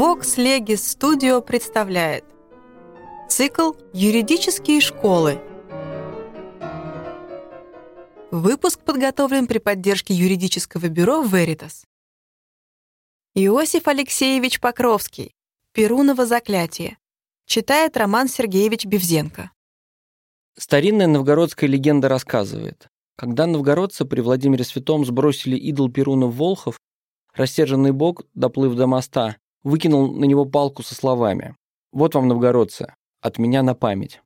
Vox Legis Studio представляет Цикл «Юридические школы». Выпуск подготовлен при поддержке юридического бюро Veritas. Иосиф Алексеевич Покровский. Перуново заклятие. Читает Роман Сергеевич Бевзенко. Старинная новгородская легенда рассказывает, когда новгородцы при Владимире Святом сбросили идол Перуна в Волхов, рассерженный бог, доплыв до моста, выкинул на него палку со словами «Вот вам, новгородцы, от меня на память».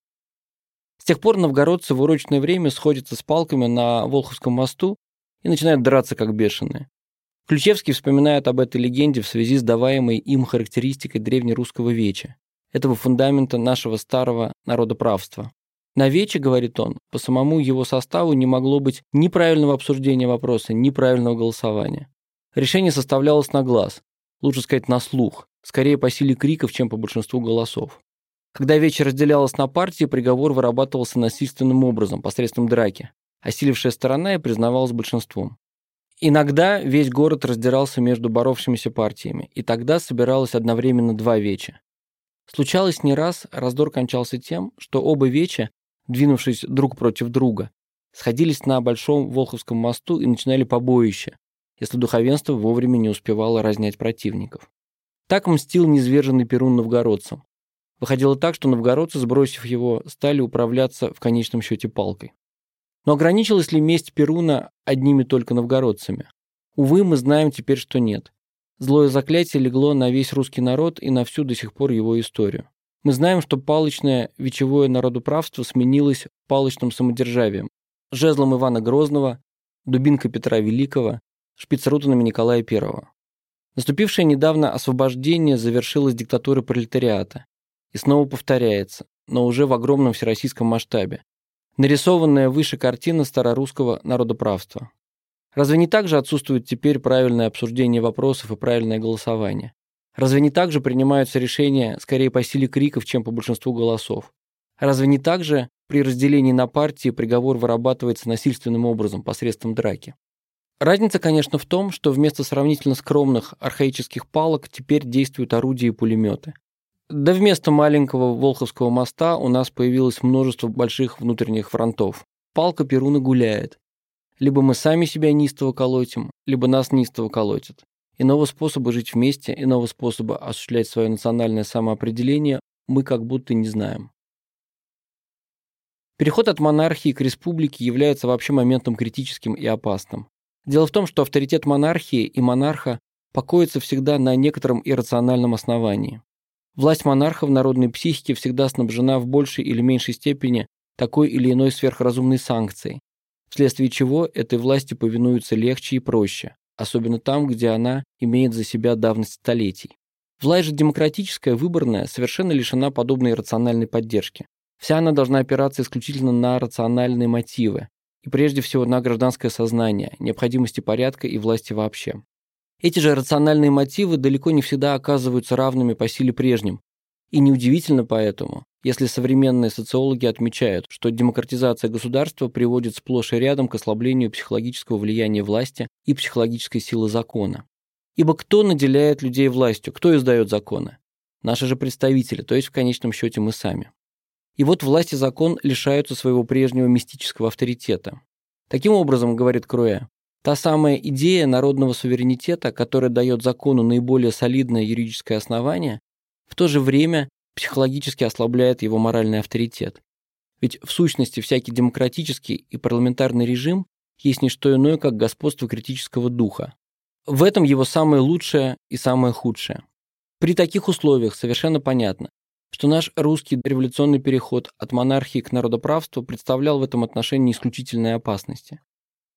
С тех пор новгородцы в урочное время сходятся с палками на Волховском мосту и начинают драться как бешеные. Ключевский вспоминает об этой легенде в связи с даваемой им характеристикой древнерусского веча, этого фундамента нашего старого народоправства. На вече, говорит он, по самому его составу не могло быть ни правильного обсуждения вопроса, ни правильного голосования. Решение составлялось на глаз, лучше сказать на слух, скорее по силе криков, чем по большинству голосов. Когда вечер разделялась на партии, приговор вырабатывался насильственным образом, посредством драки. Осилившая сторона и признавалась большинством. Иногда весь город раздирался между боровшимися партиями, и тогда собиралось одновременно два веча. Случалось не раз, раздор кончался тем, что оба веча, двинувшись друг против друга, сходились на Большом Волховском мосту и начинали побоище, если духовенство вовремя не успевало разнять противников. Так мстил низверженный Перун новгородцам. Выходило так, что новгородцы, сбросив его, стали управляться в конечном счете палкой. Но ограничилась ли месть Перуна одними только новгородцами? Увы, мы знаем теперь, что нет. Злое заклятие легло на весь русский народ и на всю до сих пор его историю. Мы знаем, что палочное вечевое народуправство сменилось палочным самодержавием, жезлом Ивана Грозного, дубинкой Петра Великого, шпицрутанами Николая I. Наступившее недавно освобождение завершилось диктатурой пролетариата и снова повторяется, но уже в огромном всероссийском масштабе. Нарисованная выше картина старорусского народоправства. Разве не так же отсутствует теперь правильное обсуждение вопросов и правильное голосование? Разве не так же принимаются решения скорее по силе криков, чем по большинству голосов? Разве не так же при разделении на партии приговор вырабатывается насильственным образом посредством драки? Разница, конечно, в том, что вместо сравнительно скромных архаических палок теперь действуют орудия и пулеметы. Да вместо маленького Волховского моста у нас появилось множество больших внутренних фронтов. Палка Перуна гуляет. Либо мы сами себя неистово колотим, либо нас неистово колотят. Иного способа жить вместе, иного способа осуществлять свое национальное самоопределение мы как будто не знаем. Переход от монархии к республике является вообще моментом критическим и опасным. Дело в том, что авторитет монархии и монарха покоится всегда на некотором иррациональном основании. Власть монарха в народной психике всегда снабжена в большей или меньшей степени такой или иной сверхразумной санкцией, вследствие чего этой власти повинуются легче и проще, особенно там, где она имеет за себя давность столетий. Власть же демократическая, выборная, совершенно лишена подобной рациональной поддержки. Вся она должна опираться исключительно на рациональные мотивы, и прежде всего на гражданское сознание, необходимости порядка и власти вообще. Эти же рациональные мотивы далеко не всегда оказываются равными по силе прежним. И неудивительно поэтому, если современные социологи отмечают, что демократизация государства приводит сплошь и рядом к ослаблению психологического влияния власти и психологической силы закона. Ибо кто наделяет людей властью, кто издает законы? Наши же представители, то есть в конечном счете мы сами. И вот власть и закон лишаются своего прежнего мистического авторитета. Таким образом, говорит Круэ, та самая идея народного суверенитета, которая дает закону наиболее солидное юридическое основание, в то же время психологически ослабляет его моральный авторитет. Ведь в сущности всякий демократический и парламентарный режим есть не что иное, как господство критического духа. В этом его самое лучшее и самое худшее. При таких условиях совершенно понятно, что наш русский революционный переход от монархии к народоправству представлял в этом отношении исключительные опасности.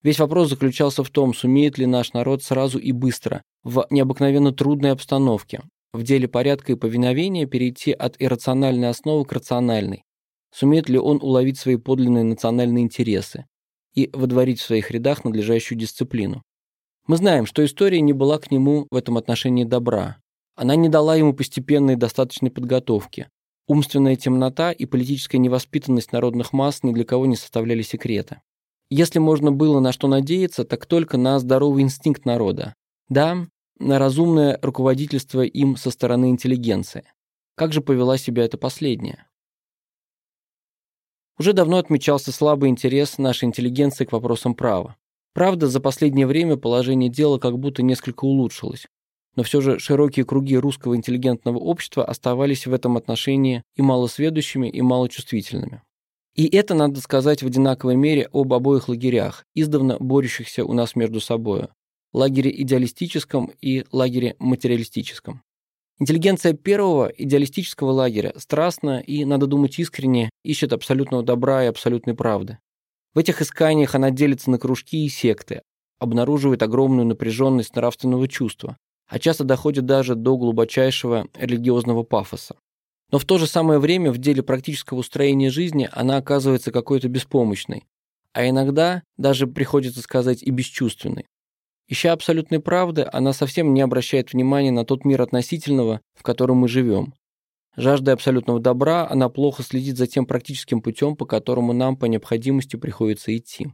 Весь вопрос заключался в том, сумеет ли наш народ сразу и быстро, в необыкновенно трудной обстановке, в деле порядка и повиновения перейти от иррациональной основы к рациональной, сумеет ли он уловить свои подлинные национальные интересы и водворить в своих рядах надлежащую дисциплину. Мы знаем, что история не была к нему в этом отношении добра, она не дала ему постепенной достаточной подготовки. Умственная темнота и политическая невоспитанность народных масс ни для кого не составляли секрета. Если можно было на что надеяться, так только на здоровый инстинкт народа. Да, на разумное руководительство им со стороны интеллигенции. Как же повела себя эта последняя? Уже давно отмечался слабый интерес нашей интеллигенции к вопросам права. Правда, за последнее время положение дела как будто несколько улучшилось, но все же широкие круги русского интеллигентного общества оставались в этом отношении и малосведущими, и малочувствительными. И это, надо сказать, в одинаковой мере об обоих лагерях, издавна борющихся у нас между собой, лагере идеалистическом и лагере материалистическом. Интеллигенция первого идеалистического лагеря страстно и, надо думать, искренне ищет абсолютного добра и абсолютной правды. В этих исканиях она делится на кружки и секты, обнаруживает огромную напряженность нравственного чувства, а часто доходит даже до глубочайшего религиозного пафоса. Но в то же самое время в деле практического устроения жизни она оказывается какой-то беспомощной, а иногда даже приходится сказать и бесчувственной. Ища абсолютной правды, она совсем не обращает внимания на тот мир относительного, в котором мы живем. Жаждая абсолютного добра, она плохо следит за тем практическим путем, по которому нам по необходимости приходится идти.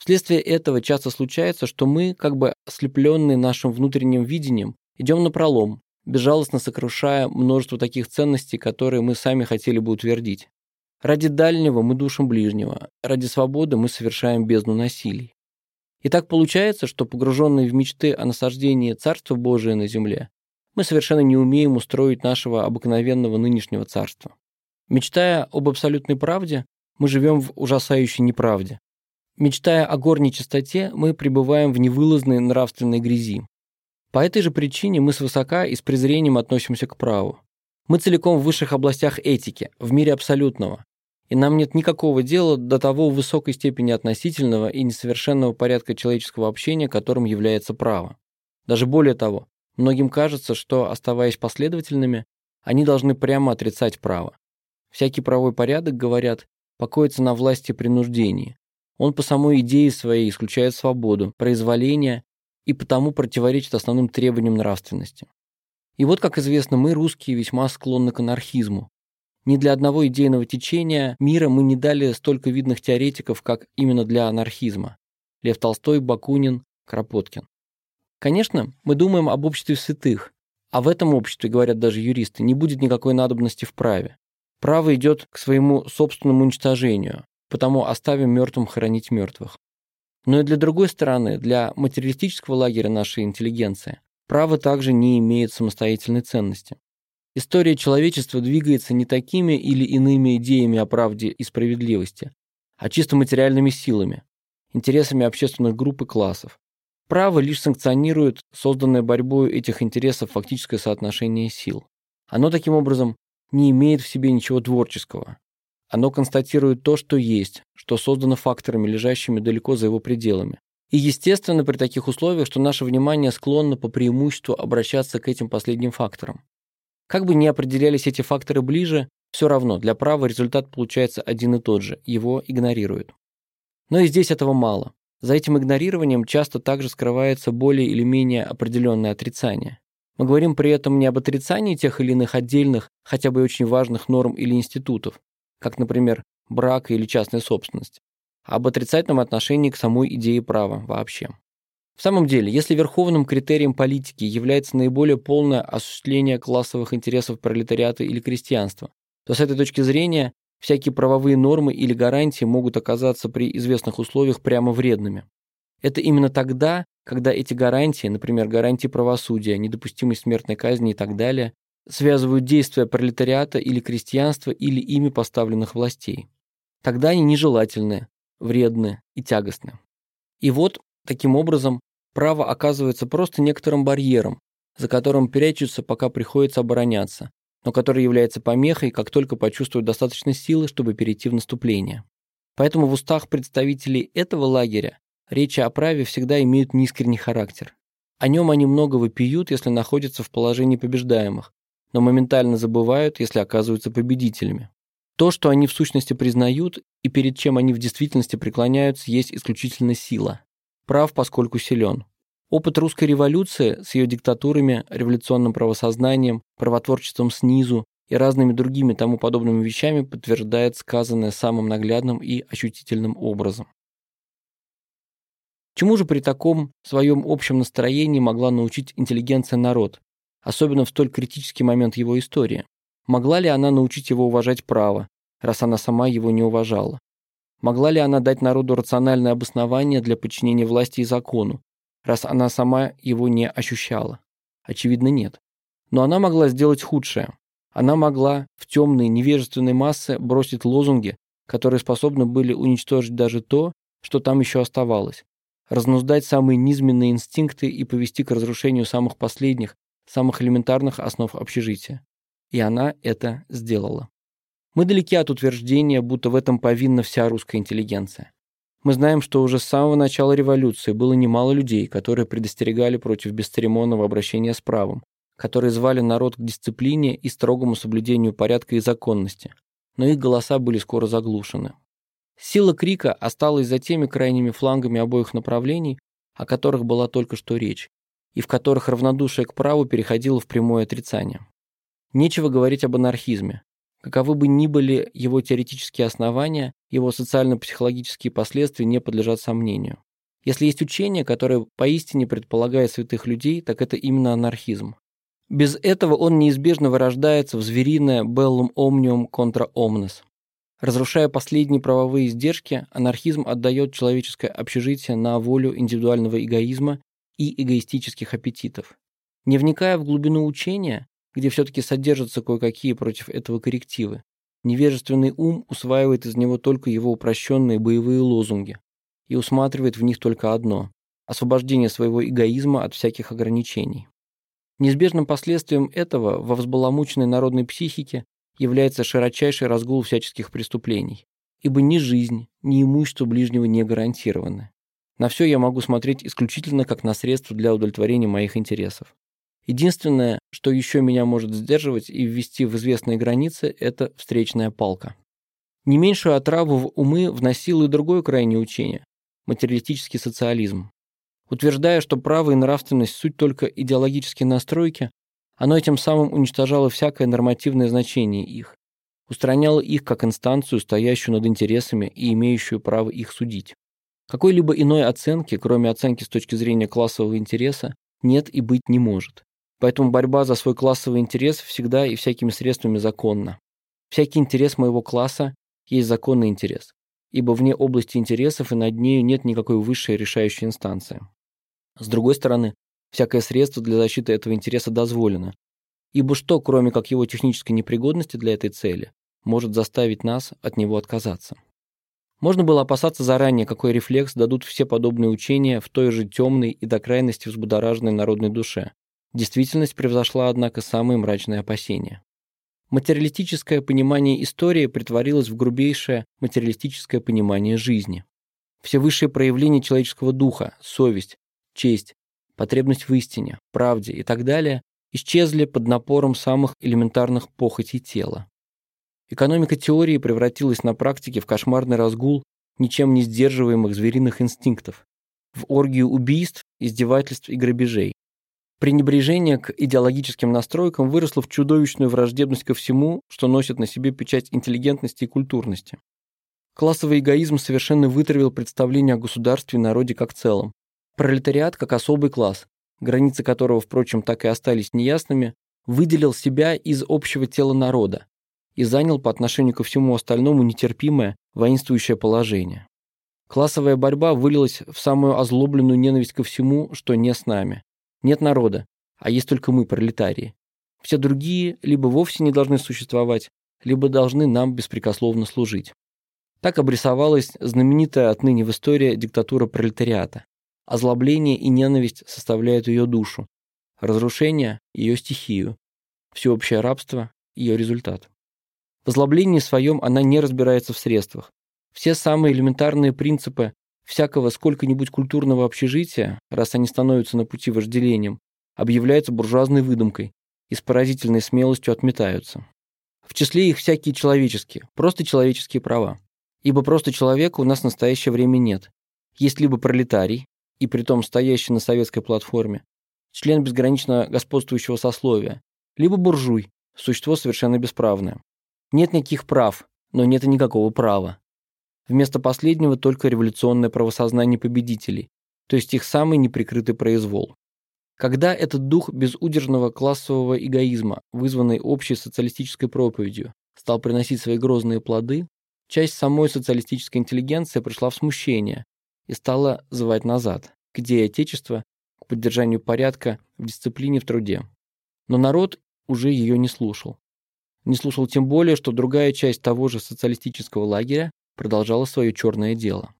Вследствие этого часто случается, что мы, как бы ослепленные нашим внутренним видением, идем на пролом, безжалостно сокрушая множество таких ценностей, которые мы сами хотели бы утвердить. Ради дальнего мы душим ближнего, ради свободы мы совершаем бездну насилий. И так получается, что погруженные в мечты о насаждении Царства Божия на земле, мы совершенно не умеем устроить нашего обыкновенного нынешнего царства. Мечтая об абсолютной правде, мы живем в ужасающей неправде. Мечтая о горней чистоте, мы пребываем в невылазной нравственной грязи. По этой же причине мы свысока и с презрением относимся к праву. Мы целиком в высших областях этики, в мире абсолютного, и нам нет никакого дела до того высокой степени относительного и несовершенного порядка человеческого общения, которым является право. Даже более того, многим кажется, что, оставаясь последовательными, они должны прямо отрицать право. Всякий правовой порядок, говорят, покоится на власти принуждении. Он по самой идее своей исключает свободу, произволение и потому противоречит основным требованиям нравственности. И вот, как известно, мы, русские, весьма склонны к анархизму, ни для одного идейного течения мира мы не дали столько видных теоретиков, как именно для анархизма. Лев Толстой, Бакунин, Кропоткин. Конечно, мы думаем об обществе святых, а в этом обществе, говорят даже юристы, не будет никакой надобности в праве. Право идет к своему собственному уничтожению, потому оставим мертвым хоронить мертвых. Но и для другой стороны, для материалистического лагеря нашей интеллигенции, право также не имеет самостоятельной ценности. История человечества двигается не такими или иными идеями о правде и справедливости, а чисто материальными силами, интересами общественных групп и классов. Право лишь санкционирует созданное борьбой этих интересов фактическое соотношение сил. Оно таким образом не имеет в себе ничего творческого. Оно констатирует то, что есть, что создано факторами, лежащими далеко за его пределами. И естественно при таких условиях, что наше внимание склонно по преимуществу обращаться к этим последним факторам. Как бы ни определялись эти факторы ближе, все равно для права результат получается один и тот же, его игнорируют. Но и здесь этого мало. За этим игнорированием часто также скрывается более или менее определенное отрицание. Мы говорим при этом не об отрицании тех или иных отдельных, хотя бы очень важных норм или институтов, как, например, брак или частная собственность, об отрицательном отношении к самой идее права вообще. В самом деле, если верховным критерием политики является наиболее полное осуществление классовых интересов пролетариата или крестьянства, то с этой точки зрения всякие правовые нормы или гарантии могут оказаться при известных условиях прямо вредными. Это именно тогда, когда эти гарантии, например, гарантии правосудия, недопустимость смертной казни и так далее, связывают действия пролетариата или крестьянства или ими поставленных властей. Тогда они нежелательны, вредны и тягостны. И вот, таким образом, Право оказывается просто некоторым барьером, за которым прячутся, пока приходится обороняться, но который является помехой, как только почувствуют достаточно силы, чтобы перейти в наступление. Поэтому в устах представителей этого лагеря речи о праве всегда имеют неискренний характер. О нем они много выпьют, если находятся в положении побеждаемых, но моментально забывают, если оказываются победителями. То, что они в сущности признают и перед чем они в действительности преклоняются, есть исключительно сила прав, поскольку силен. Опыт русской революции с ее диктатурами, революционным правосознанием, правотворчеством снизу и разными другими тому подобными вещами подтверждает сказанное самым наглядным и ощутительным образом. Чему же при таком своем общем настроении могла научить интеллигенция народ, особенно в столь критический момент его истории? Могла ли она научить его уважать право, раз она сама его не уважала? Могла ли она дать народу рациональное обоснование для подчинения власти и закону, раз она сама его не ощущала? Очевидно, нет. Но она могла сделать худшее. Она могла в темные невежественные массы бросить лозунги, которые способны были уничтожить даже то, что там еще оставалось, разнуздать самые низменные инстинкты и повести к разрушению самых последних, самых элементарных основ общежития. И она это сделала. Мы далеки от утверждения, будто в этом повинна вся русская интеллигенция. Мы знаем, что уже с самого начала революции было немало людей, которые предостерегали против бесцеремонного обращения с правом, которые звали народ к дисциплине и строгому соблюдению порядка и законности, но их голоса были скоро заглушены. Сила крика осталась за теми крайними флангами обоих направлений, о которых была только что речь, и в которых равнодушие к праву переходило в прямое отрицание. Нечего говорить об анархизме. Каковы бы ни были его теоретические основания, его социально-психологические последствия не подлежат сомнению. Если есть учение, которое поистине предполагает святых людей, так это именно анархизм. Без этого он неизбежно вырождается в звериное «bellum omnium contra omnes», Разрушая последние правовые издержки, анархизм отдает человеческое общежитие на волю индивидуального эгоизма и эгоистических аппетитов. Не вникая в глубину учения, где все-таки содержатся кое-какие против этого коррективы, невежественный ум усваивает из него только его упрощенные боевые лозунги и усматривает в них только одно – освобождение своего эгоизма от всяких ограничений. Неизбежным последствием этого во взбаламученной народной психике является широчайший разгул всяческих преступлений, ибо ни жизнь, ни имущество ближнего не гарантированы. На все я могу смотреть исключительно как на средство для удовлетворения моих интересов. Единственное, что еще меня может сдерживать и ввести в известные границы, это встречная палка. Не меньшую отраву в умы вносило и другое крайнее учение – материалистический социализм. Утверждая, что право и нравственность – суть только идеологические настройки, оно этим самым уничтожало всякое нормативное значение их, устраняло их как инстанцию, стоящую над интересами и имеющую право их судить. Какой-либо иной оценки, кроме оценки с точки зрения классового интереса, нет и быть не может. Поэтому борьба за свой классовый интерес всегда и всякими средствами законна. Всякий интерес моего класса есть законный интерес, ибо вне области интересов и над нею нет никакой высшей решающей инстанции. С другой стороны, Всякое средство для защиты этого интереса дозволено. Ибо что, кроме как его технической непригодности для этой цели, может заставить нас от него отказаться? Можно было опасаться заранее, какой рефлекс дадут все подобные учения в той же темной и до крайности взбудораженной народной душе. Действительность превзошла, однако, самые мрачные опасения. Материалистическое понимание истории притворилось в грубейшее материалистическое понимание жизни. Все высшие проявления человеческого духа, совесть, честь, потребность в истине, правде и так далее исчезли под напором самых элементарных похотей тела. Экономика теории превратилась на практике в кошмарный разгул ничем не сдерживаемых звериных инстинктов, в оргию убийств, издевательств и грабежей. Пренебрежение к идеологическим настройкам выросло в чудовищную враждебность ко всему, что носит на себе печать интеллигентности и культурности. Классовый эгоизм совершенно вытравил представление о государстве и народе как целом. Пролетариат, как особый класс, границы которого, впрочем, так и остались неясными, выделил себя из общего тела народа и занял по отношению ко всему остальному нетерпимое, воинствующее положение. Классовая борьба вылилась в самую озлобленную ненависть ко всему, что не с нами. Нет народа, а есть только мы, пролетарии. Все другие либо вовсе не должны существовать, либо должны нам беспрекословно служить. Так обрисовалась знаменитая отныне в истории диктатура пролетариата. Озлобление и ненависть составляют ее душу, разрушение – ее стихию, всеобщее рабство – ее результат. В озлоблении своем она не разбирается в средствах. Все самые элементарные принципы всякого сколько-нибудь культурного общежития, раз они становятся на пути вожделением, объявляются буржуазной выдумкой и с поразительной смелостью отметаются. В числе их всякие человеческие, просто человеческие права. Ибо просто человека у нас в настоящее время нет. Есть либо пролетарий, и притом стоящий на советской платформе, член безгранично господствующего сословия, либо буржуй, существо совершенно бесправное. Нет никаких прав, но нет и никакого права. Вместо последнего только революционное правосознание победителей, то есть их самый неприкрытый произвол. Когда этот дух безудержного классового эгоизма, вызванный общей социалистической проповедью, стал приносить свои грозные плоды, часть самой социалистической интеллигенции пришла в смущение и стала звать назад, к идее Отечества, к поддержанию порядка в дисциплине в труде. Но народ уже ее не слушал. Не слушал тем более, что другая часть того же социалистического лагеря продолжала свое черное дело.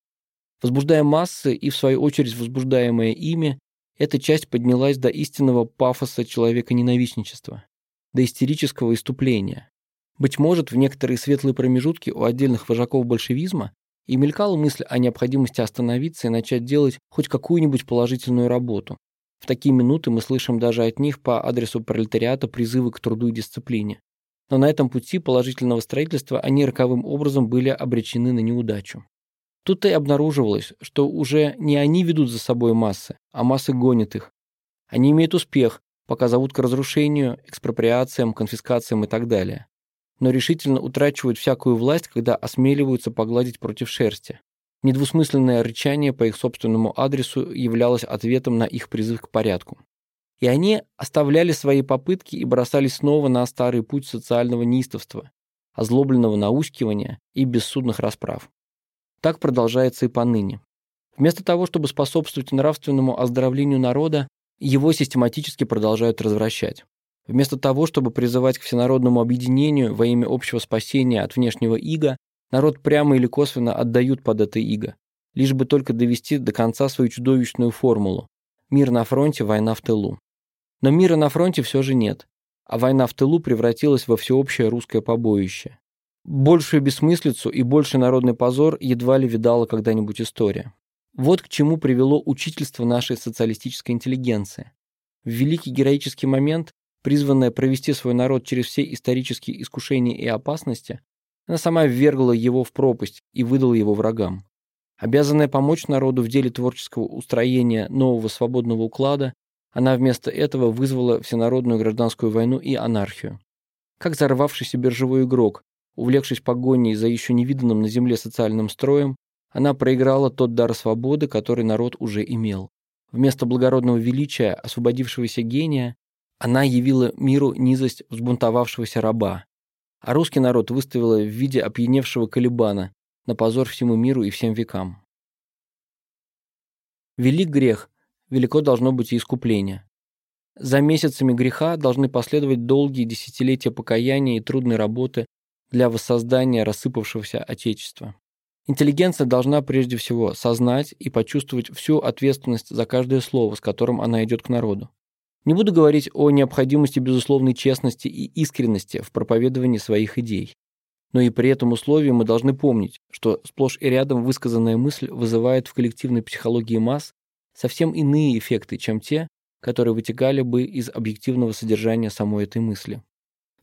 Возбуждая массы и, в свою очередь, возбуждаемая ими, эта часть поднялась до истинного пафоса человека-ненавистничества, до истерического иступления. Быть может, в некоторые светлые промежутки у отдельных вожаков большевизма и мелькала мысль о необходимости остановиться и начать делать хоть какую-нибудь положительную работу. В такие минуты мы слышим даже от них по адресу пролетариата призывы к труду и дисциплине. Но на этом пути положительного строительства они роковым образом были обречены на неудачу. Тут и обнаруживалось, что уже не они ведут за собой массы, а массы гонят их. Они имеют успех, пока зовут к разрушению, экспроприациям, конфискациям и так далее. Но решительно утрачивают всякую власть, когда осмеливаются погладить против шерсти. Недвусмысленное рычание по их собственному адресу являлось ответом на их призыв к порядку. И они оставляли свои попытки и бросались снова на старый путь социального неистовства, озлобленного наускивания и бессудных расправ. Так продолжается и поныне. Вместо того, чтобы способствовать нравственному оздоровлению народа, его систематически продолжают развращать. Вместо того, чтобы призывать к всенародному объединению во имя общего спасения от внешнего ига, народ прямо или косвенно отдают под это иго, лишь бы только довести до конца свою чудовищную формулу «мир на фронте, война в тылу». Но мира на фронте все же нет, а война в тылу превратилась во всеобщее русское побоище. Большую бессмыслицу и больший народный позор едва ли видала когда-нибудь история. Вот к чему привело учительство нашей социалистической интеллигенции. В великий героический момент, призванная провести свой народ через все исторические искушения и опасности, она сама ввергла его в пропасть и выдала его врагам. Обязанная помочь народу в деле творческого устроения нового свободного уклада, она вместо этого вызвала всенародную гражданскую войну и анархию. Как взорвавшийся биржевой игрок, Увлекшись погоней за еще невиданным на земле социальным строем, она проиграла тот дар свободы, который народ уже имел. Вместо благородного величия освободившегося гения она явила миру низость взбунтовавшегося раба. А русский народ выставила в виде опьяневшего колебана на позор всему миру и всем векам. Велик грех, велико должно быть и искупление. За месяцами греха должны последовать долгие десятилетия покаяния и трудной работы для воссоздания рассыпавшегося Отечества. Интеллигенция должна прежде всего сознать и почувствовать всю ответственность за каждое слово, с которым она идет к народу. Не буду говорить о необходимости безусловной честности и искренности в проповедовании своих идей. Но и при этом условии мы должны помнить, что сплошь и рядом высказанная мысль вызывает в коллективной психологии масс совсем иные эффекты, чем те, которые вытекали бы из объективного содержания самой этой мысли.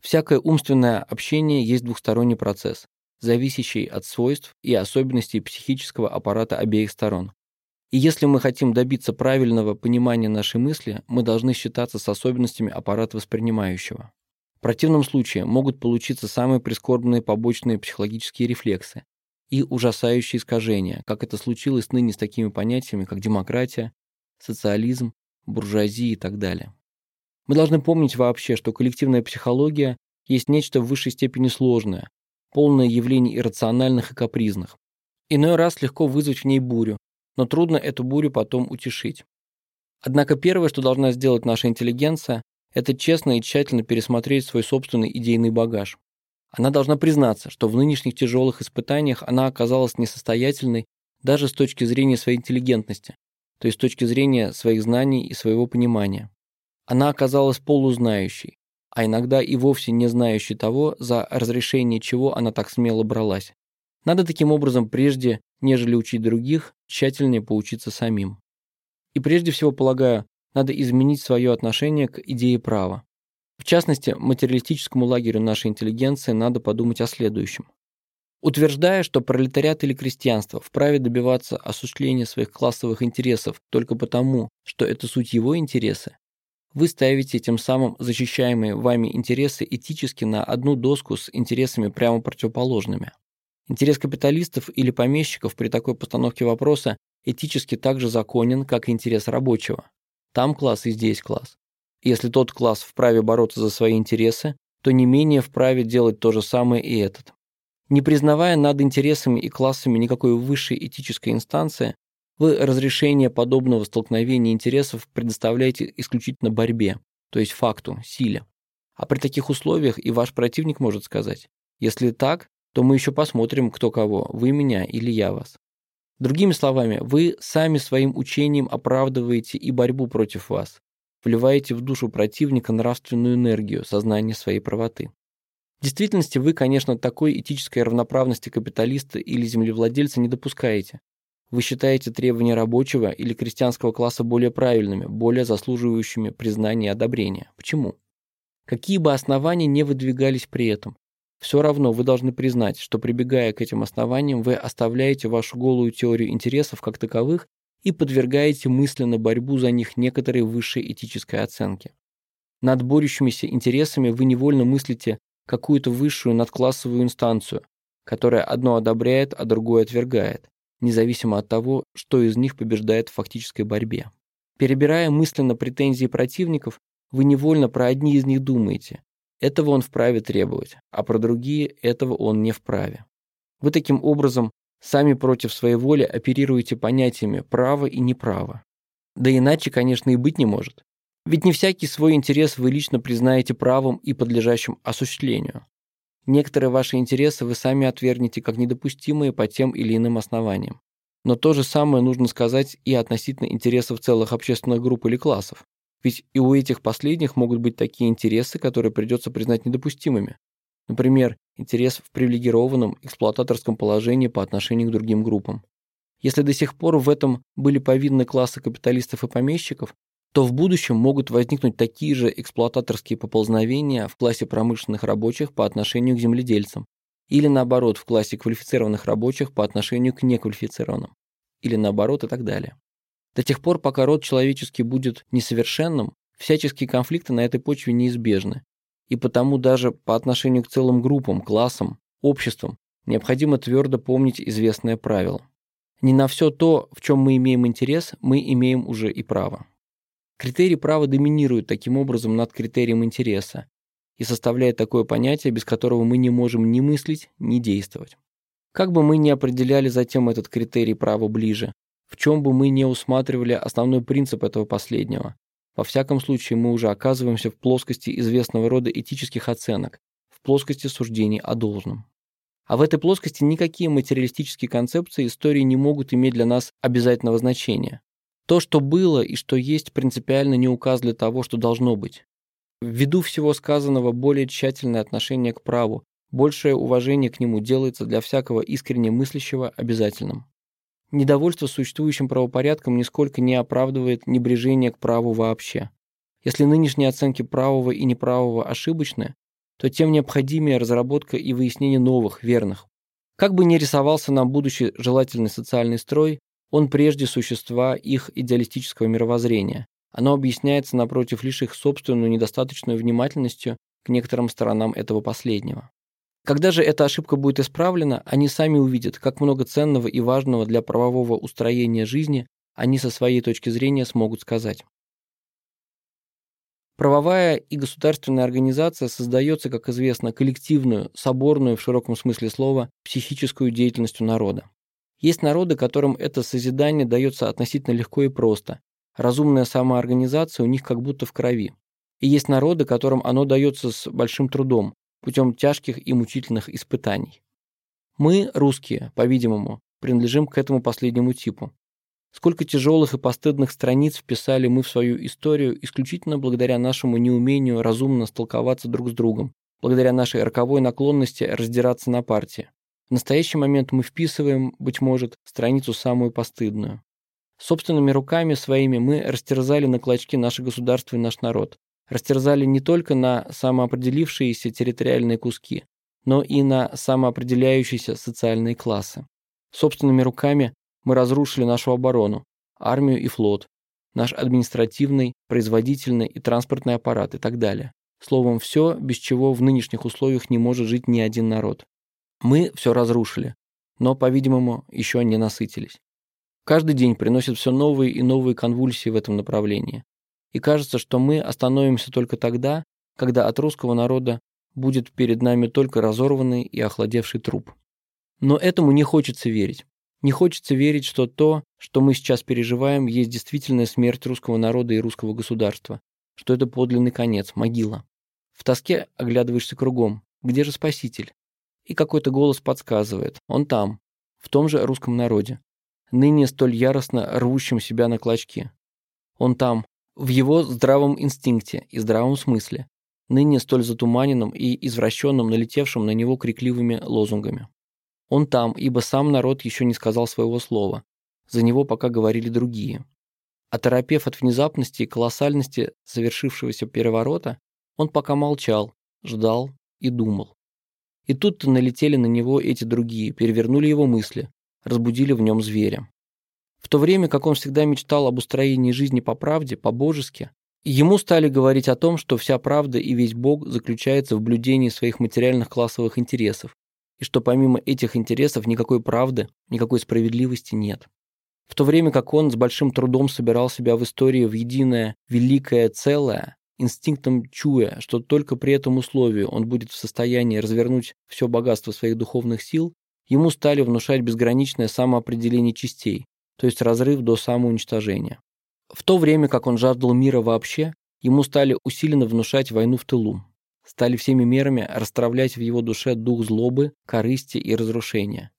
Всякое умственное общение есть двухсторонний процесс, зависящий от свойств и особенностей психического аппарата обеих сторон. И если мы хотим добиться правильного понимания нашей мысли, мы должны считаться с особенностями аппарата воспринимающего. В противном случае могут получиться самые прискорбные побочные психологические рефлексы и ужасающие искажения, как это случилось ныне с такими понятиями, как демократия, социализм, буржуазия и так далее. Мы должны помнить вообще, что коллективная психология есть нечто в высшей степени сложное, полное явлений иррациональных и капризных. Иной раз легко вызвать в ней бурю, но трудно эту бурю потом утешить. Однако первое, что должна сделать наша интеллигенция, это честно и тщательно пересмотреть свой собственный идейный багаж. Она должна признаться, что в нынешних тяжелых испытаниях она оказалась несостоятельной даже с точки зрения своей интеллигентности, то есть с точки зрения своих знаний и своего понимания. Она оказалась полузнающей, а иногда и вовсе не знающей того, за разрешение чего она так смело бралась. Надо таким образом прежде, нежели учить других, тщательнее поучиться самим. И прежде всего, полагаю, надо изменить свое отношение к идее права. В частности, материалистическому лагерю нашей интеллигенции надо подумать о следующем. Утверждая, что пролетариат или крестьянство вправе добиваться осуществления своих классовых интересов только потому, что это суть его интересы, вы ставите тем самым защищаемые вами интересы этически на одну доску с интересами прямо противоположными. Интерес капиталистов или помещиков при такой постановке вопроса этически так же законен, как и интерес рабочего. Там класс и здесь класс. Если тот класс вправе бороться за свои интересы, то не менее вправе делать то же самое и этот. Не признавая над интересами и классами никакой высшей этической инстанции, вы разрешение подобного столкновения интересов предоставляете исключительно борьбе, то есть факту, силе. А при таких условиях и ваш противник может сказать, если так, то мы еще посмотрим, кто кого, вы меня или я вас. Другими словами, вы сами своим учением оправдываете и борьбу против вас, вливаете в душу противника нравственную энергию, сознание своей правоты. В действительности вы, конечно, такой этической равноправности капиталиста или землевладельца не допускаете, вы считаете требования рабочего или крестьянского класса более правильными, более заслуживающими признания и одобрения. Почему? Какие бы основания не выдвигались при этом, все равно вы должны признать, что прибегая к этим основаниям, вы оставляете вашу голую теорию интересов как таковых и подвергаете мысленно борьбу за них некоторой высшей этической оценке. Над борющимися интересами вы невольно мыслите какую-то высшую надклассовую инстанцию, которая одно одобряет, а другое отвергает независимо от того, что из них побеждает в фактической борьбе. Перебирая мысленно претензии противников, вы невольно про одни из них думаете. Этого он вправе требовать, а про другие этого он не вправе. Вы таким образом сами против своей воли оперируете понятиями право и неправо. Да иначе, конечно, и быть не может. Ведь не всякий свой интерес вы лично признаете правым и подлежащим осуществлению. Некоторые ваши интересы вы сами отвергнете как недопустимые по тем или иным основаниям. Но то же самое нужно сказать и относительно интересов целых общественных групп или классов. Ведь и у этих последних могут быть такие интересы, которые придется признать недопустимыми. Например, интерес в привилегированном эксплуататорском положении по отношению к другим группам. Если до сих пор в этом были повинны классы капиталистов и помещиков, то в будущем могут возникнуть такие же эксплуататорские поползновения в классе промышленных рабочих по отношению к земледельцам, или наоборот в классе квалифицированных рабочих по отношению к неквалифицированным, или наоборот и так далее. До тех пор, пока род человеческий будет несовершенным, всяческие конфликты на этой почве неизбежны, и потому даже по отношению к целым группам, классам, обществам необходимо твердо помнить известное правило. Не на все то, в чем мы имеем интерес, мы имеем уже и право. Критерий права доминирует таким образом над критерием интереса и составляет такое понятие, без которого мы не можем ни мыслить, ни действовать. Как бы мы ни определяли затем этот критерий права ближе, в чем бы мы не усматривали основной принцип этого последнего, во всяком случае мы уже оказываемся в плоскости известного рода этических оценок, в плоскости суждений о должном. А в этой плоскости никакие материалистические концепции истории не могут иметь для нас обязательного значения. То, что было и что есть, принципиально не указ для того, что должно быть. Ввиду всего сказанного более тщательное отношение к праву, большее уважение к нему делается для всякого искренне мыслящего обязательным. Недовольство существующим правопорядком нисколько не оправдывает небрежение к праву вообще. Если нынешние оценки правого и неправого ошибочны, то тем необходимее разработка и выяснение новых, верных. Как бы ни рисовался нам будущий желательный социальный строй, он прежде существа их идеалистического мировоззрения. Оно объясняется, напротив, лишь их собственную недостаточную внимательностью к некоторым сторонам этого последнего. Когда же эта ошибка будет исправлена, они сами увидят, как много ценного и важного для правового устроения жизни они со своей точки зрения смогут сказать. Правовая и государственная организация создается, как известно, коллективную, соборную в широком смысле слова, психическую деятельностью народа. Есть народы, которым это созидание дается относительно легко и просто. Разумная самоорганизация у них как будто в крови. И есть народы, которым оно дается с большим трудом, путем тяжких и мучительных испытаний. Мы, русские, по-видимому, принадлежим к этому последнему типу. Сколько тяжелых и постыдных страниц вписали мы в свою историю исключительно благодаря нашему неумению разумно столковаться друг с другом, благодаря нашей роковой наклонности раздираться на партии. В настоящий момент мы вписываем, быть может, страницу самую постыдную. Собственными руками своими мы растерзали на клочки наше государство и наш народ. Растерзали не только на самоопределившиеся территориальные куски, но и на самоопределяющиеся социальные классы. Собственными руками мы разрушили нашу оборону, армию и флот, наш административный, производительный и транспортный аппарат и так далее. Словом, все, без чего в нынешних условиях не может жить ни один народ. Мы все разрушили, но, по-видимому, еще не насытились. каждый день приносит все новые и новые конвульсии в этом направлении. И кажется, что мы остановимся только тогда, когда от русского народа будет перед нами только разорванный и охладевший труп. Но этому не хочется верить. Не хочется верить, что то, что мы сейчас переживаем, есть действительная смерть русского народа и русского государства, что это подлинный конец, могила. В тоске оглядываешься кругом. Где же Спаситель? И какой-то голос подсказывает. Он там, в том же русском народе, ныне столь яростно рвущем себя на клочки. Он там, в его здравом инстинкте и здравом смысле, ныне столь затуманенным и извращенным, налетевшим на него крикливыми лозунгами. Он там, ибо сам народ еще не сказал своего слова. За него пока говорили другие. Оторопев от внезапности и колоссальности совершившегося переворота, он пока молчал, ждал и думал. И тут-то налетели на него эти другие, перевернули его мысли, разбудили в нем зверя. В то время, как он всегда мечтал об устроении жизни по правде, по-божески, ему стали говорить о том, что вся правда и весь Бог заключается в блюдении своих материальных классовых интересов, и что помимо этих интересов никакой правды, никакой справедливости нет. В то время как он с большим трудом собирал себя в истории в единое великое целое, инстинктом чуя, что только при этом условии он будет в состоянии развернуть все богатство своих духовных сил, ему стали внушать безграничное самоопределение частей, то есть разрыв до самоуничтожения. В то время как он жаждал мира вообще, ему стали усиленно внушать войну в тылу, стали всеми мерами расстравлять в его душе дух злобы, корысти и разрушения.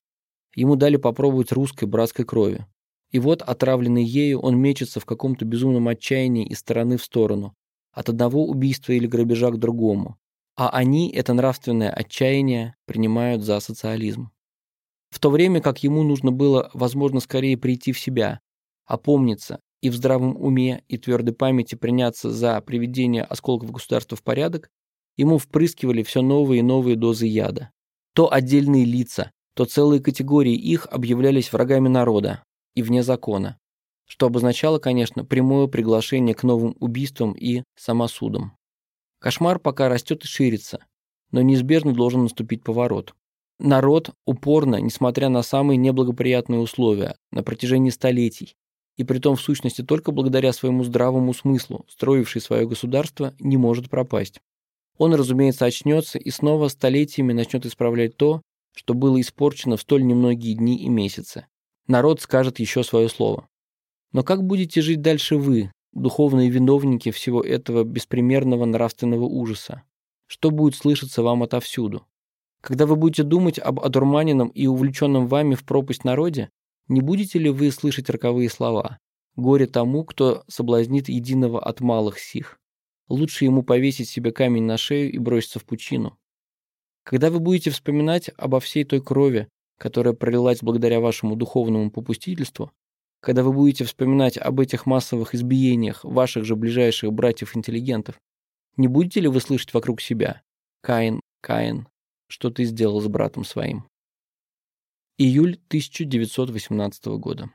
Ему дали попробовать русской братской крови. И вот, отравленный ею, он мечется в каком-то безумном отчаянии из стороны в сторону, от одного убийства или грабежа к другому, а они это нравственное отчаяние принимают за социализм. В то время как ему нужно было, возможно, скорее прийти в себя, опомниться и в здравом уме и твердой памяти приняться за приведение осколков государства в порядок, ему впрыскивали все новые и новые дозы яда. То отдельные лица, то целые категории их объявлялись врагами народа и вне закона, что обозначало, конечно, прямое приглашение к новым убийствам и самосудам. Кошмар пока растет и ширится, но неизбежно должен наступить поворот. Народ упорно, несмотря на самые неблагоприятные условия, на протяжении столетий, и притом в сущности только благодаря своему здравому смыслу, строивший свое государство, не может пропасть. Он, разумеется, очнется и снова столетиями начнет исправлять то, что было испорчено в столь немногие дни и месяцы. Народ скажет еще свое слово. Но как будете жить дальше вы, духовные виновники всего этого беспримерного нравственного ужаса? Что будет слышаться вам отовсюду? Когда вы будете думать об одурманенном и увлеченном вами в пропасть народе, не будете ли вы слышать роковые слова? Горе тому, кто соблазнит единого от малых сих. Лучше ему повесить себе камень на шею и броситься в пучину. Когда вы будете вспоминать обо всей той крови, которая пролилась благодаря вашему духовному попустительству, когда вы будете вспоминать об этих массовых избиениях ваших же ближайших братьев-интеллигентов, не будете ли вы слышать вокруг себя «Каин, Каин, что ты сделал с братом своим?» Июль 1918 года.